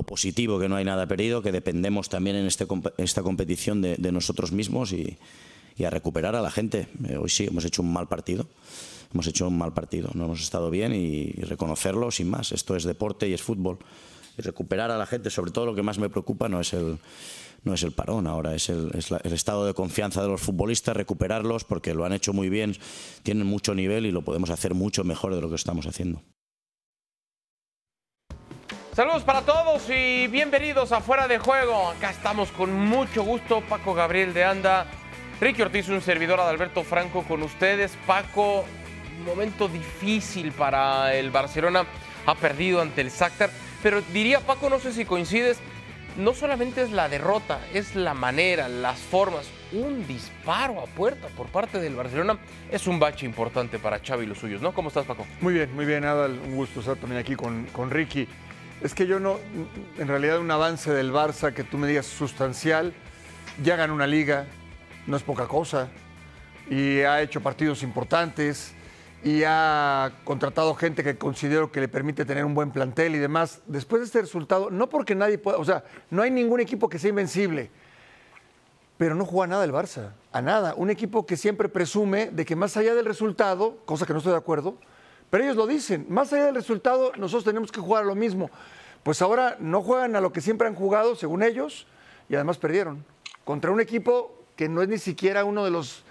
lo positivo, que no hay nada perdido, que dependemos también en este, esta competición de, nosotros mismos y, a recuperar a la gente. Eh, hoy sí, hemos hecho un mal partido. Hemos hecho un mal partido, no hemos estado bien y, reconocerlo sin más. Esto es deporte y es fútbol. Recuperar a la gente, sobre todo lo que más me preocupa no es el, no es el parón ahora, es, el, estado de confianza de los futbolistas, recuperarlos porque lo han hecho muy bien, tienen mucho nivel y lo podemos hacer mucho mejor de lo que estamos haciendo. Saludos para todos y bienvenidos a Fuera de Juego. Acá estamos con mucho gusto, Paco Gabriel de Anda, Ricky Ortiz, un servidor de Alberto Franco con ustedes. Paco, momento difícil para el Barcelona, ha perdido ante el Shakhtar, pero diría Paco, no sé si coincides, no solamente es la derrota, es la manera, las formas. Un disparo a puerta por parte del Barcelona es un bache importante para Xavi y los suyos, ¿no? ¿Cómo estás, Paco? Muy bien, muy bien, Adal. Un gusto estar también aquí con, con Ricky. Es que yo no, en realidad un avance del Barça que tú me digas sustancial, ya ganó una liga, no es poca cosa, y ha hecho partidos importantes, y ha contratado gente que considero que le permite tener un buen plantel y demás. Después de este resultado, no porque nadie pueda, o sea, no hay ningún equipo que sea invencible, pero no juega nada el Barça, a nada. Un equipo que siempre presume de que más allá del resultado, cosa que no estoy de acuerdo, pero ellos lo dicen, más allá del resultado, nosotros tenemos que jugar a lo mismo. Pues ahora no juegan a lo que siempre han jugado, según ellos, y además perdieron. Contra un equipo que no es ni siquiera uno de los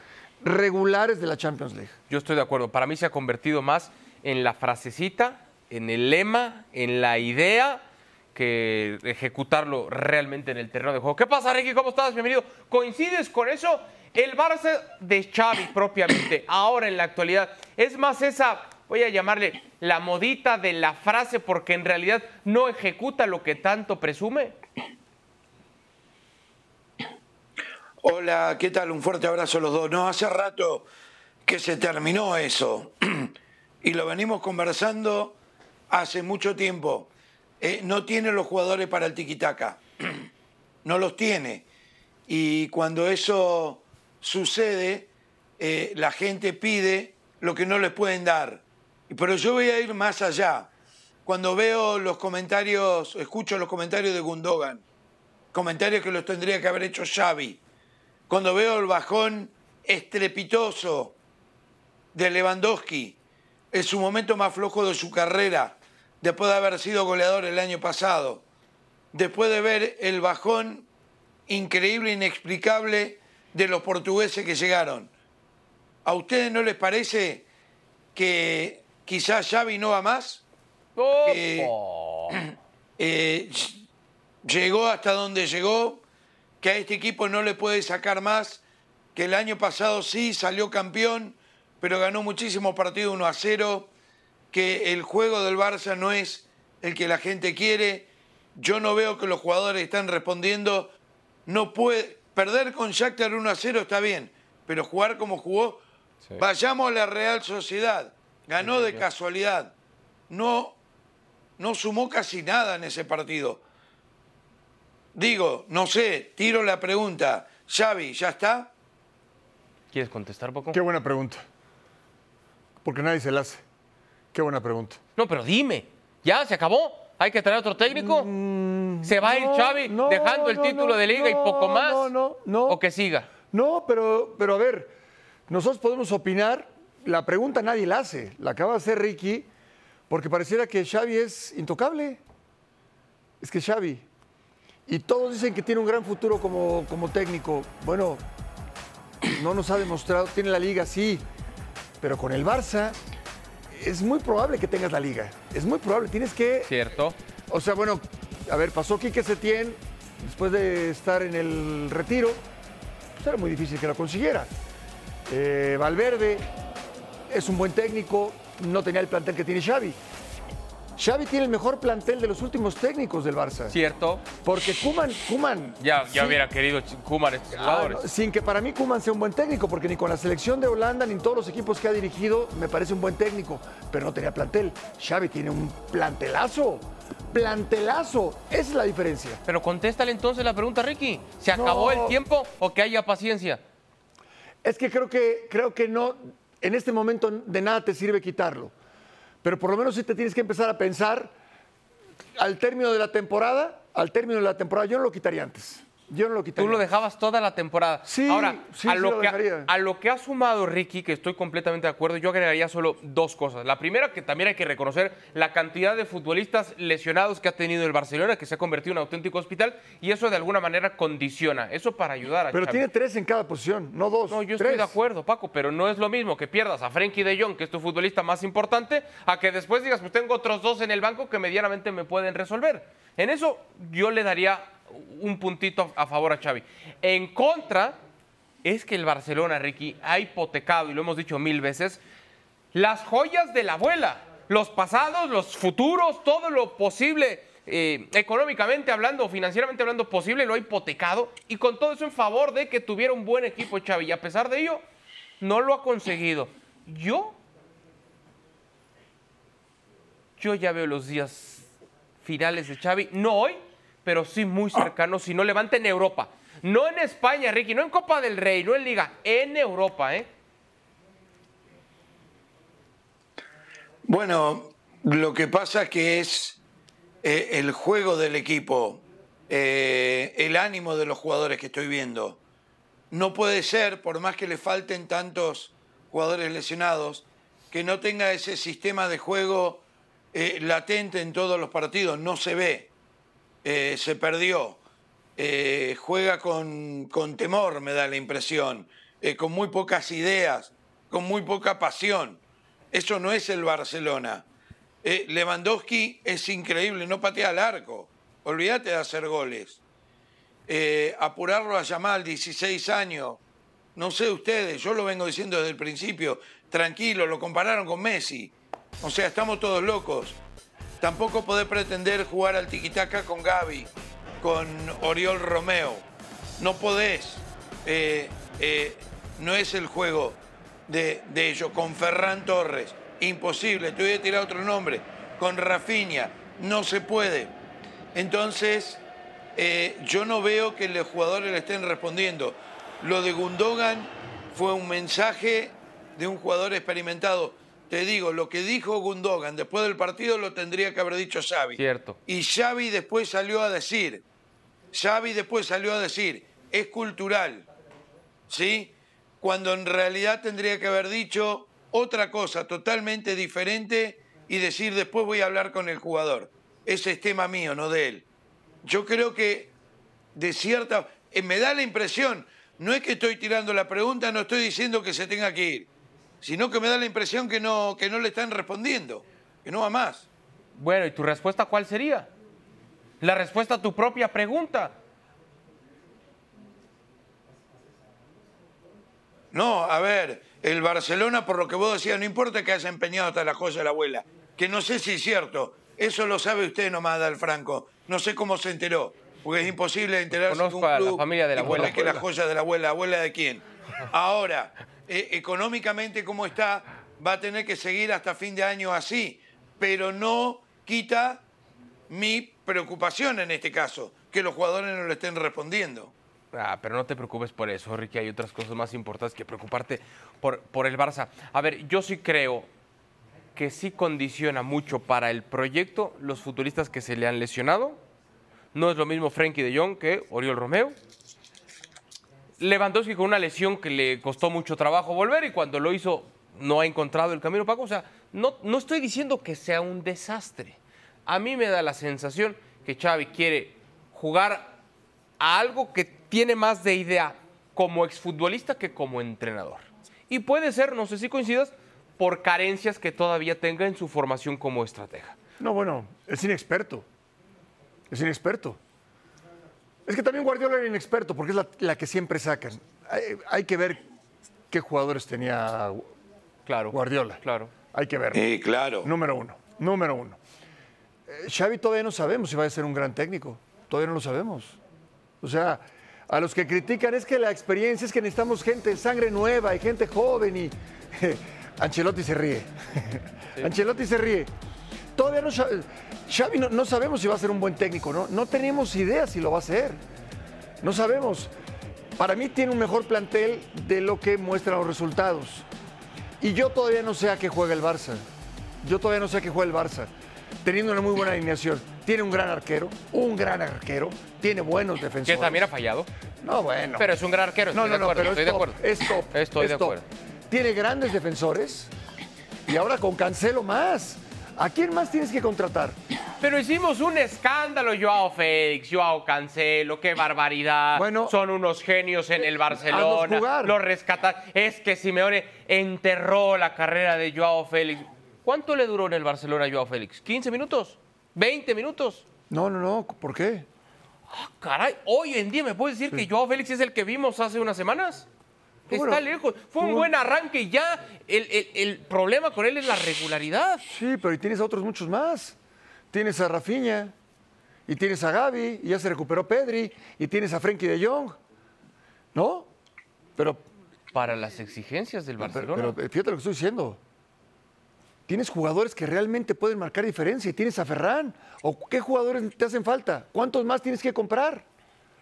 regulares de la Champions League. Yo estoy de acuerdo. Para mí se ha convertido más en la frasecita, en el lema, en la idea que ejecutarlo realmente en el terreno de juego. ¿Qué pasa, Ricky? ¿Cómo estás? Bienvenido. ¿Coincides con eso? El Barça de Xavi propiamente, ahora en la actualidad, es más esa voy a llamarle la modita de la frase porque en realidad no ejecuta lo que tanto presume? Hola, ¿qué tal? Un fuerte abrazo a los dos. No, hace rato que se terminó eso y lo venimos conversando hace mucho tiempo. Eh, no tiene los jugadores para el tiquitaca, no los tiene. Y cuando eso sucede, eh, la gente pide lo que no les pueden dar. Pero yo voy a ir más allá. Cuando veo los comentarios, escucho los comentarios de Gundogan, comentarios que los tendría que haber hecho Xavi. Cuando veo el bajón estrepitoso de Lewandowski, en su momento más flojo de su carrera, después de haber sido goleador el año pasado, después de ver el bajón increíble, inexplicable de los portugueses que llegaron. ¿A ustedes no les parece que quizás Xavi no va más. Eh, llegó hasta donde llegó, que a este equipo no le puede sacar más, que el año pasado sí salió campeón, pero ganó muchísimos partidos 1 a 0, que el juego del Barça no es el que la gente quiere. Yo no veo que los jugadores están respondiendo. No puede perder con Shakhtar 1 a 0 está bien, pero jugar como jugó. Vayamos a la Real Sociedad ganó de casualidad. No, no sumó casi nada en ese partido. Digo, no sé, tiro la pregunta. Xavi, ¿ya está? ¿Quieres contestar, poco? Qué buena pregunta. Porque nadie se la hace. Qué buena pregunta. No, pero dime, ¿ya se acabó? ¿Hay que traer otro técnico? Mm, ¿Se va a ir Xavi dejando el título de liga y poco más? No, no, no. ¿O que siga? No, pero, pero a ver, nosotros podemos opinar la pregunta nadie la hace, la acaba de hacer Ricky, porque pareciera que Xavi es intocable. Es que Xavi. Y todos dicen que tiene un gran futuro como, como técnico. Bueno, no nos ha demostrado, tiene la liga, sí, pero con el Barça es muy probable que tengas la liga. Es muy probable, tienes que... Cierto. O sea, bueno, a ver, pasó Quique Setién después de estar en el retiro, pues era muy difícil que lo consiguiera. Eh, Valverde es un buen técnico, no tenía el plantel que tiene Xavi. Xavi tiene el mejor plantel de los últimos técnicos del Barça. Cierto. Porque Kuman, Kuman. Ya, ya hubiera querido Kuman estos jugadores. sin que para mí Kuman sea un buen técnico, porque ni con la selección de Holanda ni en todos los equipos que ha dirigido me parece un buen técnico, pero no tenía plantel. Xavi tiene un plantelazo. Plantelazo. Esa es la diferencia. Pero contéstale entonces la pregunta, Ricky. ¿Se acabó el tiempo o que haya paciencia? Es que creo que creo que no en este momento de nada te sirve quitarlo. Pero por lo menos si te tienes que empezar a pensar al término de la temporada, al término de la temporada, yo no lo quitaría antes. Yo no lo quitaría. Tú lo dejabas toda la temporada. Sí, Ahora, sí, a, sí lo lo que, a lo que ha sumado Ricky, que estoy completamente de acuerdo, yo agregaría solo dos cosas. La primera, que también hay que reconocer la cantidad de futbolistas lesionados que ha tenido el Barcelona, que se ha convertido en un auténtico hospital, y eso de alguna manera condiciona. Eso para ayudar a Pero Xavi. tiene tres en cada posición, no dos. No, yo tres. estoy de acuerdo, Paco, pero no es lo mismo que pierdas a Frenkie de Jong, que es tu futbolista más importante, a que después digas, pues tengo otros dos en el banco que medianamente me pueden resolver. En eso yo le daría un puntito a favor a Xavi. En contra, es que el Barcelona, Ricky, ha hipotecado, y lo hemos dicho mil veces, las joyas de la abuela, los pasados, los futuros, todo lo posible, eh, económicamente hablando, financieramente hablando, posible, lo ha hipotecado, y con todo eso en favor de que tuviera un buen equipo Xavi, y a pesar de ello, no lo ha conseguido. Yo, yo ya veo los días finales de Xavi, no hoy, pero sí muy cercanos, si no levanta en Europa. No en España, Ricky, no en Copa del Rey, no en Liga, en Europa, ¿eh? Bueno, lo que pasa es que es eh, el juego del equipo, eh, el ánimo de los jugadores que estoy viendo. No puede ser, por más que le falten tantos jugadores lesionados, que no tenga ese sistema de juego eh, latente en todos los partidos. No se ve, Eh, se perdió. Eh, juega con, con temor, me da la impresión, eh, con muy pocas ideas, con muy poca pasión. Eso no es el Barcelona. Lewandowski es increíble, no patea al arco. Olvídate de hacer goles. Apurarlo a Yamal, 16 años. No sé ustedes, yo lo vengo diciendo desde el principio. Tranquilo, lo compararon con Messi. O sea, estamos todos locos. Tampoco podés pretender jugar al tiquitaca con Gaby, con Oriol Romeo. No podés. Eh, eh, no es el juego de, ellos. Con Ferran Torres, imposible. Te voy a tirar otro nombre. Con Rafinha, no se puede. Entonces, eh, yo no veo que los jugadores le estén respondiendo. Lo de Gundogan fue un mensaje de un jugador experimentado. Te digo, lo que dijo Gundogan después del partido lo tendría que haber dicho Xavi. Cierto. Y Xavi después salió a decir, Xavi después salió a decir, es cultural, ¿sí? Cuando en realidad tendría que haber dicho otra cosa totalmente diferente y decir después voy a hablar con el jugador. Ese es tema mío, no de él. Yo creo que de cierta... eh, me da la impresión, no es que estoy tirando la pregunta, no estoy diciendo que se tenga que ir, sino que me da la impresión que no, que no le están respondiendo, que no va más. Bueno, ¿y tu respuesta cuál sería? La respuesta a tu propia pregunta. No, a ver, el Barcelona, por lo que vos decías, no importa que haya empeñado hasta la joya de la abuela, que no sé si es cierto, eso lo sabe usted nomás, Dal Franco, no sé cómo se enteró, porque es imposible enterarse Conozco que un a la club familia de la abuela. que la joya de la abuela, ¿abuela de quién? Ahora, eh, económicamente como está, va a tener que seguir hasta fin de año así, pero no quita mi preocupación en este caso, que los jugadores no le estén respondiendo. Ah, pero no te preocupes por eso, Ricky. Hay otras cosas más importantes que preocuparte por, por el Barça. A ver, yo sí creo que sí condiciona mucho para el proyecto los futbolistas que se le han lesionado. No es lo mismo Frenkie de Jong que Oriol Romeo. Lewandowski con una lesión que le costó mucho trabajo volver y cuando lo hizo no ha encontrado el camino, Paco. O sea, no, no estoy diciendo que sea un desastre. A mí me da la sensación que Xavi quiere jugar a algo que tiene más de idea como exfutbolista que como entrenador. Y puede ser, no sé si coincidas, por carencias que todavía tenga en su formación como estratega. No, bueno, es inexperto. Es inexperto. Es que también Guardiola era inexperto porque es la, la que siempre sacan. Hay, hay que ver qué jugadores tenía Claro. Guardiola. Claro. Hay que verlo. Eh, claro. Número uno. Número uno. Eh, Xavi todavía no sabemos si va a ser un gran técnico. Todavía no lo sabemos. O sea, a los que critican es que la experiencia es que necesitamos gente, sangre nueva y gente joven y Ancelotti se ríe. Ancelotti se ríe. Todavía no, Xa- Xavi no, no sabemos si va a ser un buen técnico, ¿no? No tenemos idea si lo va a ser. No sabemos. Para mí tiene un mejor plantel de lo que muestran los resultados. Y yo todavía no sé a qué juega el Barça. Yo todavía no sé a qué juega el Barça. Teniendo una muy buena alineación. Tiene un gran arquero, un gran arquero. Tiene buenos defensores. Que también ha fallado. No, bueno. Pero es un gran arquero, estoy no, no, de acuerdo. no, estoy pero de es top, acuerdo. es top, Estoy es de top. acuerdo. Tiene grandes defensores y ahora con Cancelo más. ¿A quién más tienes que contratar? Pero hicimos un escándalo, Joao Félix, Joao Cancelo, qué barbaridad. Bueno, Son unos genios en el Barcelona. hazlos jugar. Lo rescatan. Es que Simeone enterró la carrera de Joao Félix. ¿Cuánto le duró en el Barcelona a Joao Félix? ¿15 minutos? ¿20 minutos? No, no, no. ¿Por qué? Ah, caray, hoy en día me puedes decir que Joao Félix es el que vimos hace unas semanas. Está lejos. Fue un buen arranque y ya. El, el- el problema con él es la regularidad. Sí, pero y tienes a otros muchos más. Tienes a Rafinha y tienes a Gaby y ya se recuperó Pedri y tienes a Frenkie de Jong. ¿No? Pero, Para las exigencias del pero, Barcelona. pero fíjate lo que estoy diciendo. Tienes jugadores que realmente pueden marcar diferencia y tienes a Ferran. ¿O qué jugadores te hacen falta? ¿Cuántos más tienes que comprar?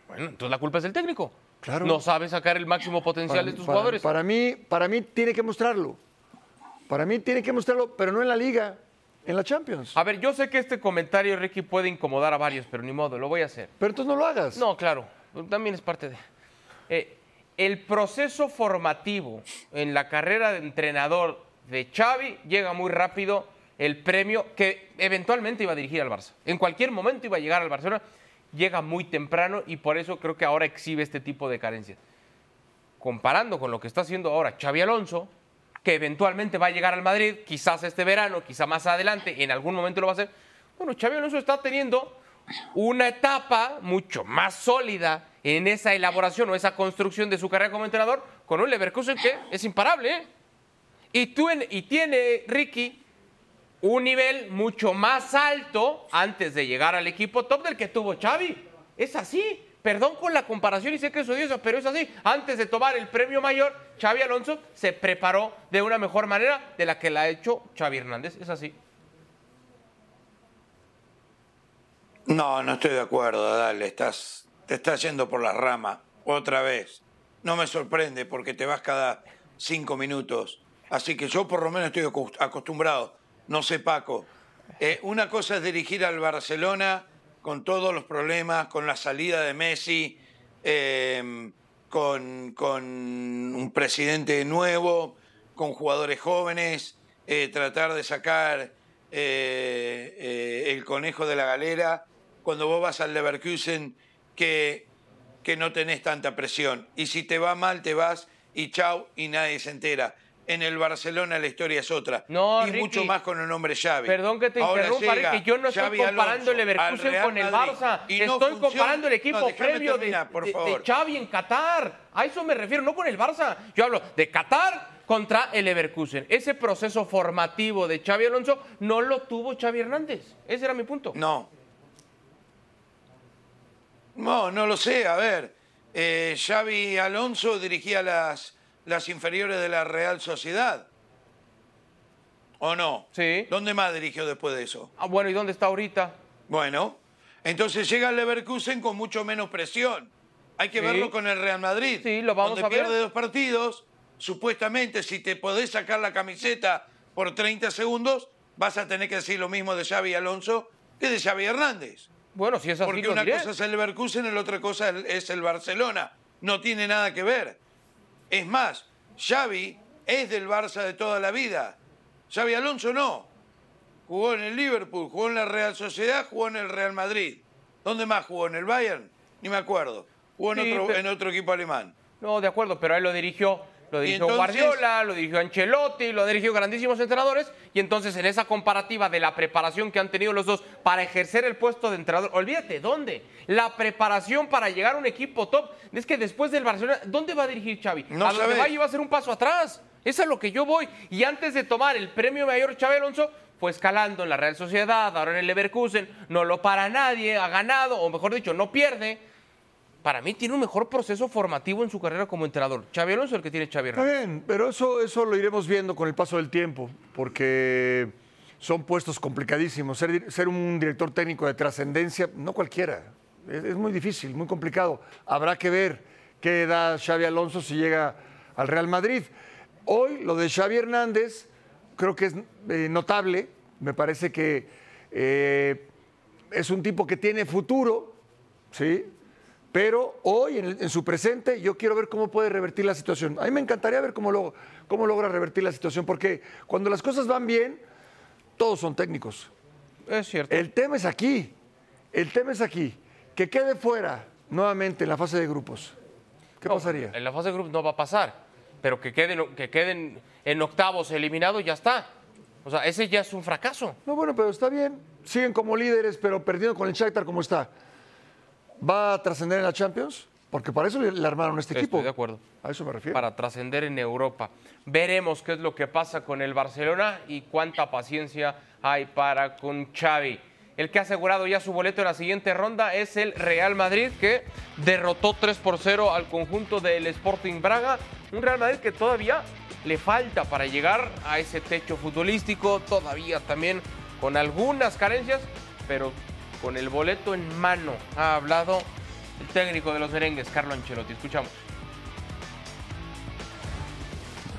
Bueno, entonces la culpa es del técnico. Claro. No sabe sacar el máximo potencial de tus para- jugadores. para mí, para mí tiene que mostrarlo. Para mí tiene que mostrarlo, pero no en la liga, en la Champions. A ver, yo sé que este comentario, Ricky, puede incomodar a varios, pero ni modo, lo voy a hacer. Pero entonces no lo hagas. No, claro, también es parte de... Eh, el proceso formativo en la carrera de entrenador de Xavi llega muy rápido el premio que eventualmente iba a dirigir al Barça. En cualquier momento iba a llegar al Barcelona, llega muy temprano y por eso creo que ahora exhibe este tipo de carencias. Comparando con lo que está haciendo ahora Xavi Alonso, que eventualmente va a llegar al Madrid, quizás este verano, quizá más adelante, en algún momento lo va a hacer. Bueno, Xavi Alonso está teniendo una etapa mucho más sólida en esa elaboración o esa construcción de su carrera como entrenador con un Leverkusen que es imparable. ¿eh? Y, tú y tiene Ricky un nivel mucho más alto antes de llegar al equipo top del que tuvo Xavi. Es así. Perdón con la comparación y sé que es odiosa, pero es así. Antes de tomar el premio mayor, Xavi Alonso se preparó de una mejor manera de la que la ha hecho Xavi Hernández. Es así. No, no estoy de acuerdo, dale, estás, te estás yendo por la rama otra vez. No me sorprende porque te vas cada cinco minutos. Así que yo por lo menos estoy acos- acostumbrado. No sé, Paco. Eh, una cosa es dirigir al Barcelona con todos los problemas, con la salida de Messi, eh, con, con un presidente nuevo, con jugadores jóvenes, eh, tratar de sacar eh, el conejo de la galera cuando vos vas al Leverkusen que, que no tenés tanta presión. Y si te va mal, te vas y chau y nadie se entera. En el Barcelona la historia es otra. No, y Ricky. mucho más con el nombre Xavi. Perdón que te Ahora interrumpa, llega Ricky. Yo no estoy comparando el Leverkusen con el Barça. y no estoy funciona. comparando el equipo No, previo de, terminar, de- de Xavi en Qatar. A eso me refiero, no con el Barça. Yo hablo de Qatar contra el Leverkusen. Ese proceso formativo de Xavi Alonso no lo tuvo Xavi Hernández. Ese era mi punto. No. No, no lo sé. A ver, eh, Xavi Alonso dirigía las, las inferiores de la Real Sociedad. ¿O no? Sí. ¿Dónde más dirigió después de eso? Ah, bueno, ¿y dónde está ahorita? Bueno, entonces llega el Leverkusen con mucho menos presión. Hay que Sí. verlo con el Real Madrid. Sí, lo vamos donde a ver. pierde dos partidos, supuestamente si te podés sacar la camiseta por 30 segundos, vas a tener que decir lo mismo de Xavi Alonso que de Xavi Hernández. Bueno, si es así, Porque lo una diré. cosa es el Leverkusen y la otra cosa es el Barcelona. No tiene nada que ver. Es más, Xavi es del Barça de toda la vida. Xavi Alonso no. Jugó en el Liverpool, jugó en la Real Sociedad, jugó en el Real Madrid. ¿Dónde más jugó? ¿En el Bayern? Ni me acuerdo. Jugó en, Sí, otro, pero- en otro equipo alemán. No, de acuerdo, pero él lo dirigió, lo dirigió entonces- Guardiola, lo dirigió Ancelotti, lo dirigió grandísimos entrenadores, y entonces en esa comparativa de la preparación que han tenido los dos para ejercer el puesto de entrenador, olvídate, ¿dónde? La preparación para llegar a un equipo top, es que después del Barcelona, ¿dónde va a dirigir Xavi? No a donde va a ser un paso atrás. Eso es a lo que yo voy. Y antes de tomar el premio mayor Xavi Alonso, fue escalando en la Real Sociedad, ahora en el Leverkusen, no lo para nadie, ha ganado, o mejor dicho, no pierde. Para mí tiene un mejor proceso formativo en su carrera como entrenador. Xavi Alonso el que tiene Xavi Está Hernández. bien, pero eso, eso lo iremos viendo con el paso del tiempo, porque son puestos complicadísimos. Ser, ser un director técnico de trascendencia, no cualquiera. Es, es muy difícil, muy complicado. Habrá que ver qué da Xavi Alonso si llega al Real Madrid. Hoy lo de Xavi Hernández creo que es eh, notable. Me parece que eh, es un tipo que tiene futuro, ¿sí? Pero hoy, en, el- en su presente, yo quiero ver cómo puede revertir la situación. A mí me encantaría ver cómo, lo- cómo logra revertir la situación, porque cuando las cosas van bien, todos son técnicos. Es cierto. El tema es aquí. El tema es aquí. Que quede fuera nuevamente en la fase de grupos. ¿Qué No, pasaría? En la fase de grupos no va a pasar, pero que queden, que queden en octavos eliminados ya está. O sea, ese ya es un fracaso. No, bueno, pero está bien. Siguen como líderes, pero perdiendo con el Shakhtar como está. ¿Va a trascender en la Champions? Porque para eso le, armaron este Estoy equipo. de acuerdo. A eso me refiero. Para trascender en Europa. Veremos qué es lo que pasa con el Barcelona y cuánta paciencia hay para con Xavi. El que ha asegurado ya su boleto en la siguiente ronda es el Real Madrid, que derrotó 3 por 0 al conjunto del Sporting Braga. Un Real Madrid que todavía le falta para llegar a ese techo futbolístico, todavía también con algunas carencias, pero con el boleto en mano ha hablado el técnico de los merengues, Carlo Ancelotti. Escuchamos.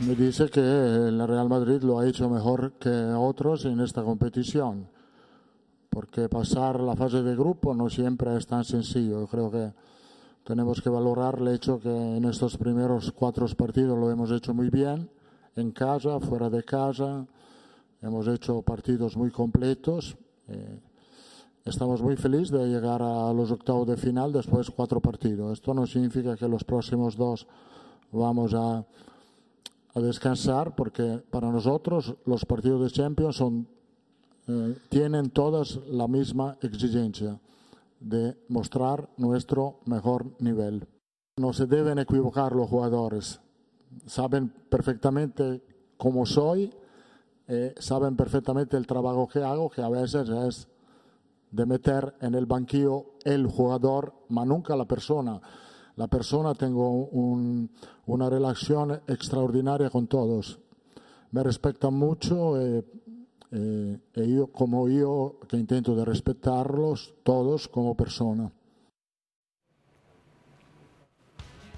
Me dice que el Real Madrid lo ha hecho mejor que otros en esta competición, porque pasar la fase de grupo no siempre es tan sencillo. Yo creo que tenemos que valorar el hecho que en estos primeros cuatro partidos lo hemos hecho muy bien, en casa, fuera de casa, hemos hecho partidos muy completos. eh, Estamos muy felices de llegar a los octavos de final después de cuatro partidos. Esto no significa que los próximos dos vamos a, a descansar, porque para nosotros los partidos de Champions son, eh, tienen todas la misma exigencia de mostrar nuestro mejor nivel. No se deben equivocar los jugadores. Saben perfectamente cómo soy, eh, saben perfectamente el trabajo que hago, que a veces es de meter en el banquillo el jugador, mas nunca la persona. La persona tengo un- una relación extraordinaria con todos. Me respetan mucho eh, eh, y yo, como yo que intento de respetarlos todos como persona.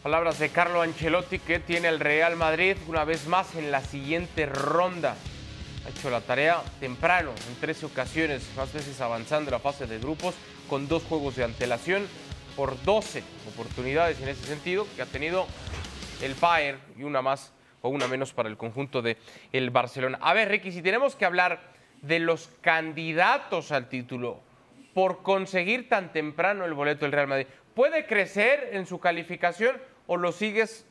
Palabras de Carlo Ancelotti que tiene el Real Madrid una vez más en la siguiente ronda. Ha hecho la tarea temprano, en 13 ocasiones, más veces avanzando la fase de grupos, con dos juegos de antelación por 12 oportunidades en ese sentido que ha tenido el Bayern y una más o una menos para el conjunto de el Barcelona. A ver, Ricky, si tenemos que hablar de los candidatos al título por conseguir tan temprano el boleto del Real Madrid, ¿puede crecer en su calificación o lo sigues,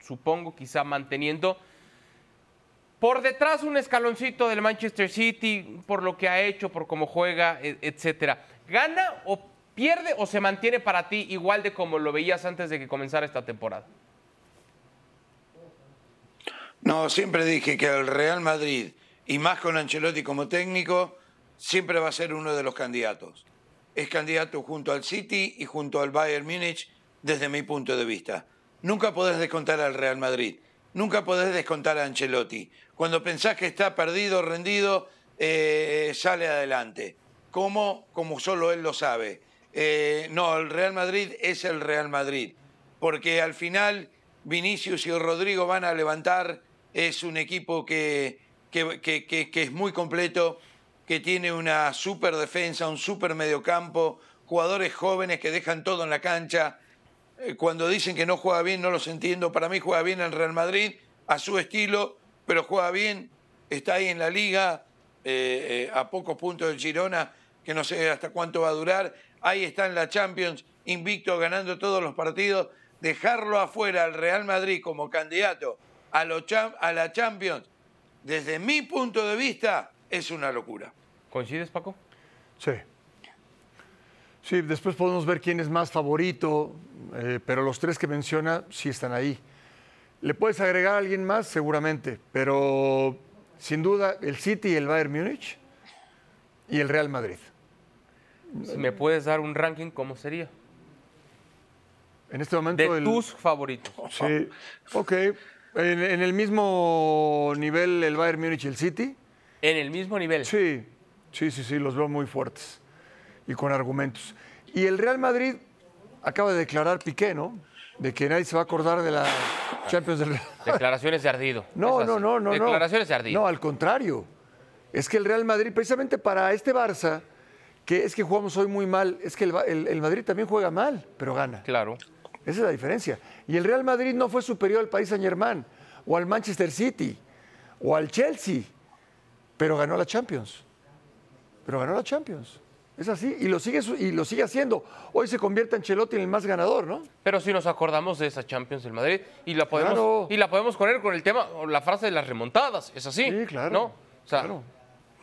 supongo, quizá manteniendo por detrás un escaloncito del Manchester City, por lo que ha hecho, por cómo juega, e- etcétera? ¿Gana o pierde o se mantiene para ti igual de como lo veías antes de que comenzara esta temporada? No, siempre dije que el Real Madrid, y más con Ancelotti como técnico, siempre va a ser uno de los candidatos. Es candidato junto al City y junto al Bayern Múnich desde mi punto de vista. Nunca podés descontar al Real Madrid, nunca podés descontar a Ancelotti. Cuando pensás que está perdido, rendido, eh, sale adelante. ¿Cómo? Como solo él lo sabe. Eh, no, el Real Madrid es el Real Madrid, porque al final Vinicius y Rodrigo van a levantar, es un equipo que, que, que- que- es muy completo, que tiene una super defensa, un super mediocampo, jugadores jóvenes que dejan todo en la cancha. Eh, Cuando dicen que no juega bien, no los entiendo. Para mí juega bien el Real Madrid, a su estilo, pero juega bien, está ahí en la liga, eh, eh, a pocos puntos del Girona, que no sé hasta cuánto va a durar. Ahí está en la Champions, invicto, ganando todos los partidos. Dejarlo afuera al Real Madrid como candidato a, a la Champions, desde mi punto de vista, es una locura. ¿Coincides, Paco? Sí. Sí, después podemos ver quién es más favorito, eh, pero los tres que menciona sí están ahí. ¿Le puedes agregar a alguien más? Seguramente, pero sin duda el City y el Bayern Múnich y el Real Madrid. Me puedes dar un ranking, ¿cómo sería? En este momento De el- tus favoritos. Sí, ok. En, en el mismo nivel el Bayern Múnich y el City. En el mismo nivel. Sí, sí, sí, sí, los veo muy fuertes. y con argumentos. Y el Real Madrid acaba de declarar Piqué, ¿no? de que nadie se va a acordar de la Champions del Declaraciones de ardido. No, no, no, no. no. Declaraciones de ardido. No, al contrario. Es que el Real Madrid, precisamente para este Barça, que es que jugamos hoy muy mal, es que el, Ba- el- el Madrid también juega mal, pero gana. Claro. Esa es la diferencia. Y el Real Madrid no fue superior al Paris Saint Germain, o al Manchester City, o al Chelsea, pero ganó la Champions. Pero ganó la Champions. Es así, y lo sigue, y lo sigue haciendo. Hoy se convierte Ancelotti en el más ganador, ¿no? Pero sí nos acordamos de esa Champions del Madrid y la podemos Claro. y la podemos poner con el tema la frase de las remontadas, es así. Sí, claro, ¿No? O sea, claro.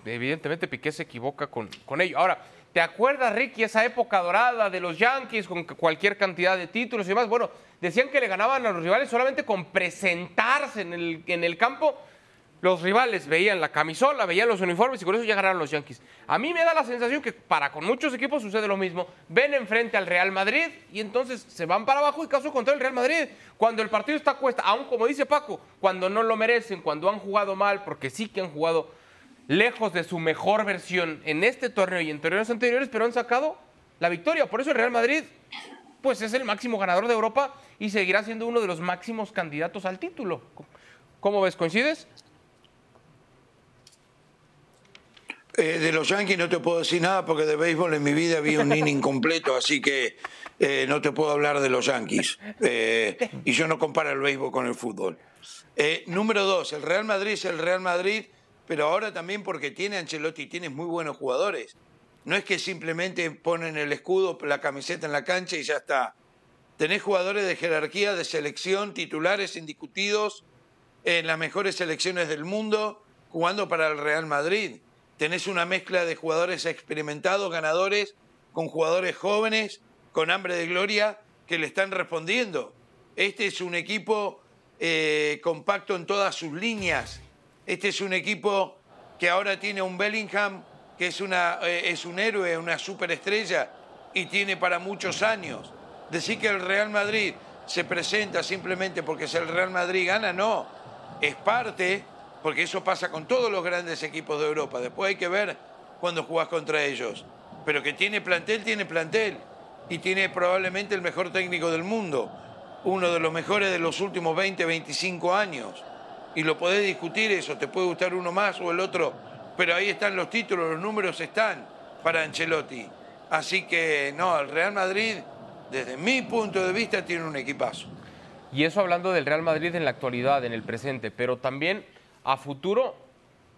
evidentemente Piqué se equivoca con, con ello. Ahora, ¿te acuerdas, Ricky, esa época dorada de los Yankees con cualquier cantidad de títulos y demás? Bueno, decían que le ganaban a los rivales solamente con presentarse en el, en el campo. Los rivales veían la camisola, veían los uniformes y con eso ya ganaron los Yankees. A mí me da la sensación que para con muchos equipos sucede lo mismo. Ven enfrente al Real Madrid y entonces se van para abajo y caso contrario el Real Madrid. Cuando el partido está a cuesta, aún como dice Paco, cuando no lo merecen, cuando han jugado mal, porque sí que han jugado lejos de su mejor versión en este torneo y en torneos anteriores, pero han sacado la victoria. Por eso el Real Madrid, pues es el máximo ganador de Europa y seguirá siendo uno de los máximos candidatos al título. ¿Cómo ves? ¿Coincides? Eh, de los Yankees no te puedo decir nada porque de béisbol en mi vida vi un inning completo, así que eh, no te puedo hablar de los Yankees. Eh, y yo no comparo el béisbol con el fútbol. Eh, número dos, el Real Madrid es el Real Madrid, pero ahora también porque tiene Ancelotti, tiene muy buenos jugadores. No es que simplemente ponen el escudo, la camiseta en la cancha y ya está. Tenés jugadores de jerarquía, de selección, titulares indiscutidos en las mejores selecciones del mundo, jugando para el Real Madrid. Tenés una mezcla de jugadores experimentados, ganadores, con jugadores jóvenes, con hambre de gloria, que le están respondiendo. Este es un equipo eh, compacto en todas sus líneas. Este es un equipo que ahora tiene un Bellingham, que es, una, eh, es un héroe, una superestrella, y tiene para muchos años. Decir que el Real Madrid se presenta simplemente porque es el Real Madrid gana, no. Es parte, porque eso pasa con todos los grandes equipos de Europa. Después hay que ver cuando jugás contra ellos. Pero que tiene plantel, tiene plantel. Y tiene probablemente el mejor técnico del mundo. Uno de los mejores de los últimos 20, 25 años. Y lo podés discutir eso, te puede gustar uno más o el otro. Pero ahí están los títulos, los números están para Ancelotti. Así que no, el Real Madrid, desde mi punto de vista, tiene un equipazo. Y eso hablando del Real Madrid en la actualidad, en el presente, pero también a futuro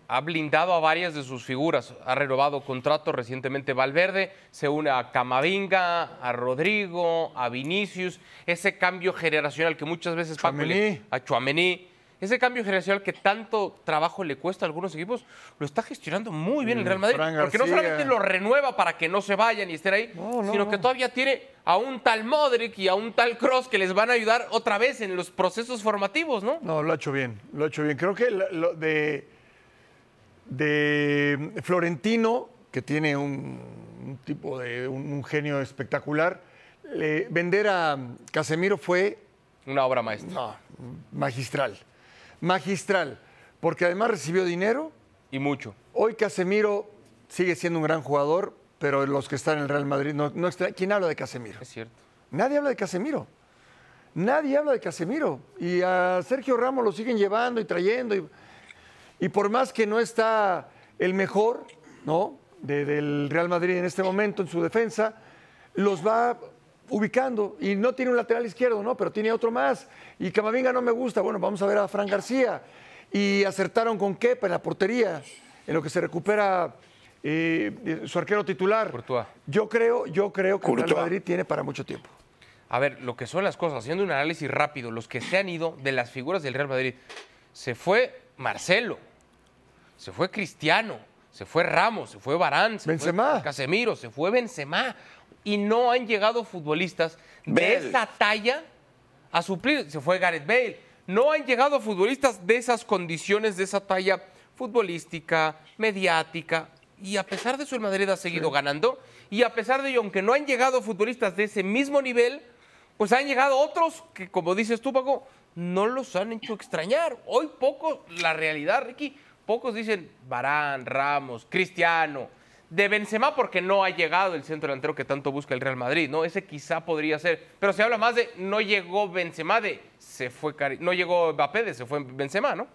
ha blindado a varias de sus figuras. Ha renovado contrato recientemente Valverde, se une a Camavinga, a Rodrigo, a Vinicius. Ese cambio generacional que muchas veces Paco, le- a Chuamení. Ese cambio generacional que tanto trabajo le cuesta a algunos equipos, lo está gestionando muy bien el Real Madrid. Porque no solamente lo renueva para que no se vayan y estén ahí, No, no, sino que todavía tiene a un tal Modric y a un tal Cross que les van a ayudar otra vez en los procesos formativos, ¿no? No, lo ha hecho bien, lo ha hecho bien. Creo que lo- de, de Florentino, que tiene un, un tipo de un, un genio espectacular, le- vender a Casemiro fue Una obra maestra. no, magistral. Magistral. Porque además recibió dinero. Y mucho. Hoy Casemiro sigue siendo un gran jugador, pero los que están en el Real Madrid no, no extra- ¿Quién habla de Casemiro? Es cierto. Nadie habla de Casemiro. Nadie habla de Casemiro. Y a Sergio Ramos lo siguen llevando y trayendo. Y, y por más que no está el mejor, ¿no? De- del Real Madrid en este momento en su defensa, los va ubicando. Y no tiene un lateral izquierdo, ¿no? Pero tiene otro más. Y Camavinga no me gusta. Bueno, vamos a ver a Fran García. Y acertaron con Kepa en la portería, en lo que se recupera eh, su arquero titular. Courtois. Yo creo, yo creo que el Real. Madrid tiene para mucho tiempo. A ver, lo que son las cosas, haciendo un análisis rápido, los que se han ido de las figuras del Real Madrid. Se fue Marcelo, se fue Cristiano, se fue Ramos, se fue Barán, se Benzema. fue Casemiro, se fue Benzema. Y no han llegado futbolistas de esa talla a suplir. Se fue Gareth Bale. No han llegado futbolistas de esas condiciones, de esa talla futbolística, mediática. Y a pesar de eso, el Madrid ha seguido ganando. Y a pesar de ello, aunque no han llegado futbolistas de ese mismo nivel, pues han llegado otros que, como dices tú, Paco, no los han hecho extrañar. Hoy pocos, la realidad, Ricky, pocos dicen Barán, Ramos, Cristiano, de Benzema porque no ha llegado el centro delantero que tanto busca el Real Madrid, ¿no? Ese quizá podría ser, pero se habla más de no llegó Benzema de se fue no llegó Mbappé de se fue Benzema, ¿no?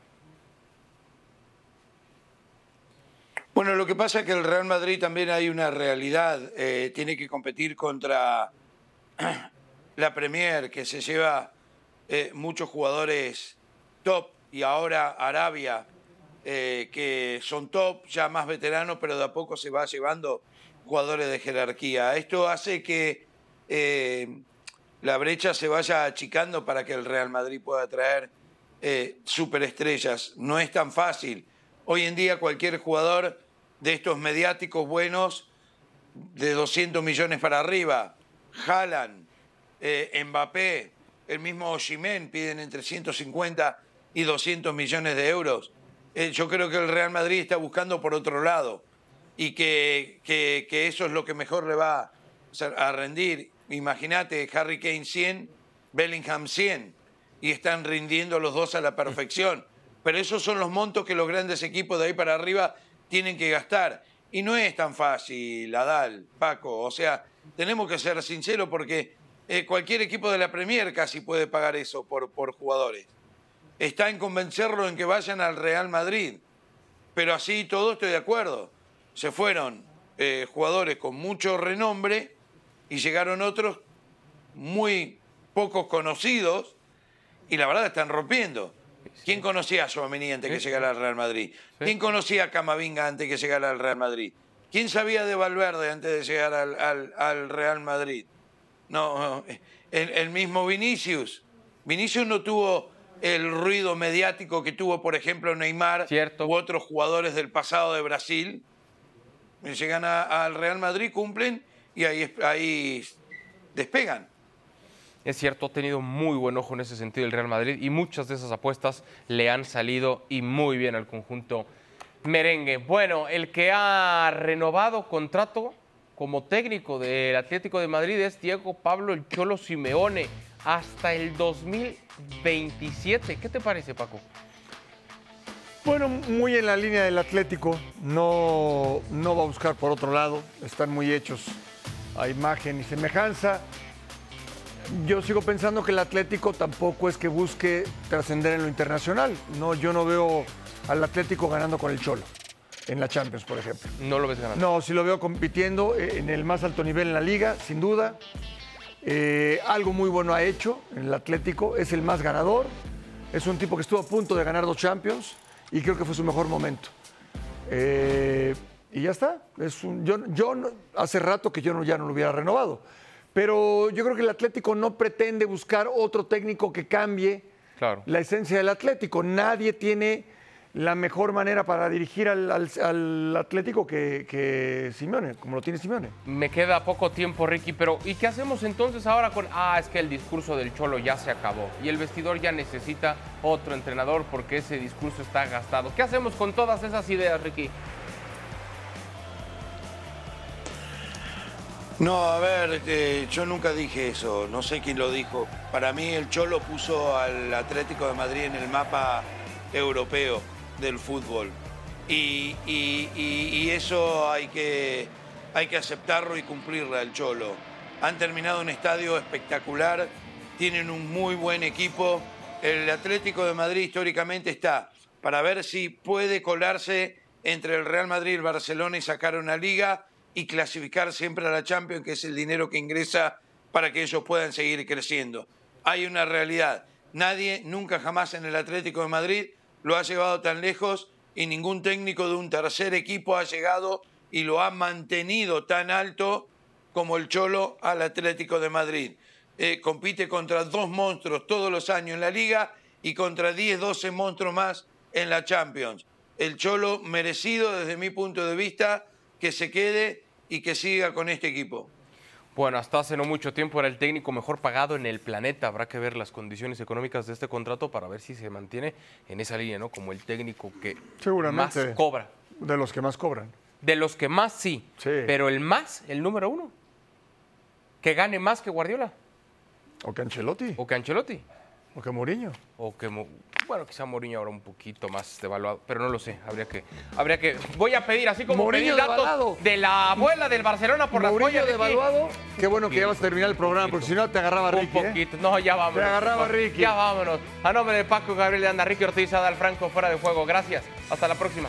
Bueno, lo que pasa es que el Real Madrid también hay una realidad, eh, tiene que competir contra la Premier que se lleva eh, muchos jugadores top y ahora Arabia eh, que son top, ya más veteranos, pero de a poco se va llevando jugadores de jerarquía. Esto hace que eh, la brecha se vaya achicando para que el Real Madrid pueda traer eh, superestrellas. No es tan fácil. Hoy en día cualquier jugador de estos mediáticos buenos, de 200 millones para arriba, Haaland, Mbappé, el mismo Osimhen piden entre 150 y 200 millones de euros eh, yo creo que el Real Madrid está buscando por otro lado y que, que, eso es lo que mejor le va a rendir. Imagínate, Harry Kane 100, Bellingham 100 y están rindiendo los dos a la perfección. Pero esos son los montos que los grandes equipos de ahí para arriba tienen que gastar. Y no es tan fácil, Adal, Paco. O sea, tenemos que ser sinceros porque eh, cualquier equipo de la Premier casi puede pagar eso por, por jugadores está en convencerlo en que vayan al Real Madrid. Pero así todo estoy de acuerdo. Se fueron eh, jugadores con mucho renombre y llegaron otros muy pocos conocidos y la verdad están rompiendo. ¿Quién conocía a Suamení antes que llegara al Real Madrid? ¿Quién conocía a Camavinga antes que llegara al Real Madrid? ¿Quién sabía de Valverde antes de llegar al, Real Madrid? No, el, el mismo Vinicius. Vinicius no tuvo el ruido mediático que tuvo, por ejemplo, Neymar u otros jugadores del pasado de Brasil. Llegan al Real Madrid, cumplen y ahí, ahí despegan. Es cierto, ha tenido muy buen ojo en ese sentido el Real Madrid y muchas de esas apuestas le han salido y muy bien al conjunto merengue. Bueno, el que ha renovado contrato como técnico del Atlético de Madrid es Diego Pablo El Cholo Simeone hasta el 2027. ¿Qué te parece, Paco? Bueno, muy en la línea del Atlético, no, no va a buscar por otro lado, están muy hechos a imagen y semejanza. Yo sigo pensando que el Atlético tampoco es que busque trascender en lo internacional. No, yo no veo al Atlético ganando con el Cholo en la Champions, por ejemplo. No lo ves ganando. No, sí lo veo compitiendo en el más alto nivel en la liga, sin duda. Eh, algo muy bueno ha hecho en el Atlético, es el más ganador, es un tipo que estuvo a punto de ganar dos Champions y creo que fue su mejor momento. Eh, y ya está. Es un, yo, yo hace rato que yo no, ya no lo hubiera renovado. Pero yo creo que el Atlético no pretende buscar otro técnico que cambie la esencia del Atlético. Nadie tiene la mejor manera para dirigir al, Atlético que, que, Simeone, como lo tiene Simeone. Me queda poco tiempo, Ricky, pero ¿y qué hacemos entonces ahora con, ah, es que el discurso del Cholo ya se acabó y el vestidor ya necesita otro entrenador porque ese discurso está gastado? ¿Qué hacemos con todas esas ideas, Ricky? No, a ver, este, yo nunca dije eso, no sé quién lo dijo. Para mí el Cholo puso al Atlético de Madrid en el mapa europeo del fútbol. Y, eso hay que, hay que aceptarlo y cumplirlo al Cholo. Han terminado un estadio espectacular, tienen un muy buen equipo. El Atlético de Madrid históricamente está para ver si puede colarse entre el Real Madrid y el Barcelona y sacar una liga y clasificar siempre a la Champions, que es el dinero que ingresa para que ellos puedan seguir creciendo. Hay una realidad. Nadie, nunca jamás en el Atlético de Madrid lo ha llevado tan lejos y ningún técnico de un tercer equipo ha llegado y lo ha mantenido tan alto como el Cholo al Atlético de Madrid. Eh, compite contra dos monstruos todos los años en la liga y contra 10, 12 monstruos más en la Champions. El Cholo merecido desde mi punto de vista que se quede y que siga con este equipo. Bueno, hasta hace no mucho tiempo era el técnico mejor pagado en el planeta. Habrá que ver las condiciones económicas de este contrato para ver si se mantiene en esa línea, ¿no? Como el técnico que más cobra. De los que más cobran. De los que más sí, sí. Pero el más, el número uno. Que gane más que Guardiola. O que Ancelotti. O que Ancelotti. ¿O que Mourinho? O que, bueno, quizá Mourinho ahora un poquito más devaluado, pero no lo sé. Habría que, habría que. Voy a pedir, así como Mourinho pedí datos devaluado. de la abuela del Barcelona por la Mourinho polla de devaluado. Qué bueno que ya vas a terminar el programa, porque si no te agarraba Un Ricky. ¿eh? poquito. No, ya vámonos. Te agarraba Ricky. Ya vámonos. A nombre de Paco Gabriel de Anda, Ricky Ortiz, Adal Franco, fuera de juego. Gracias. Hasta la próxima.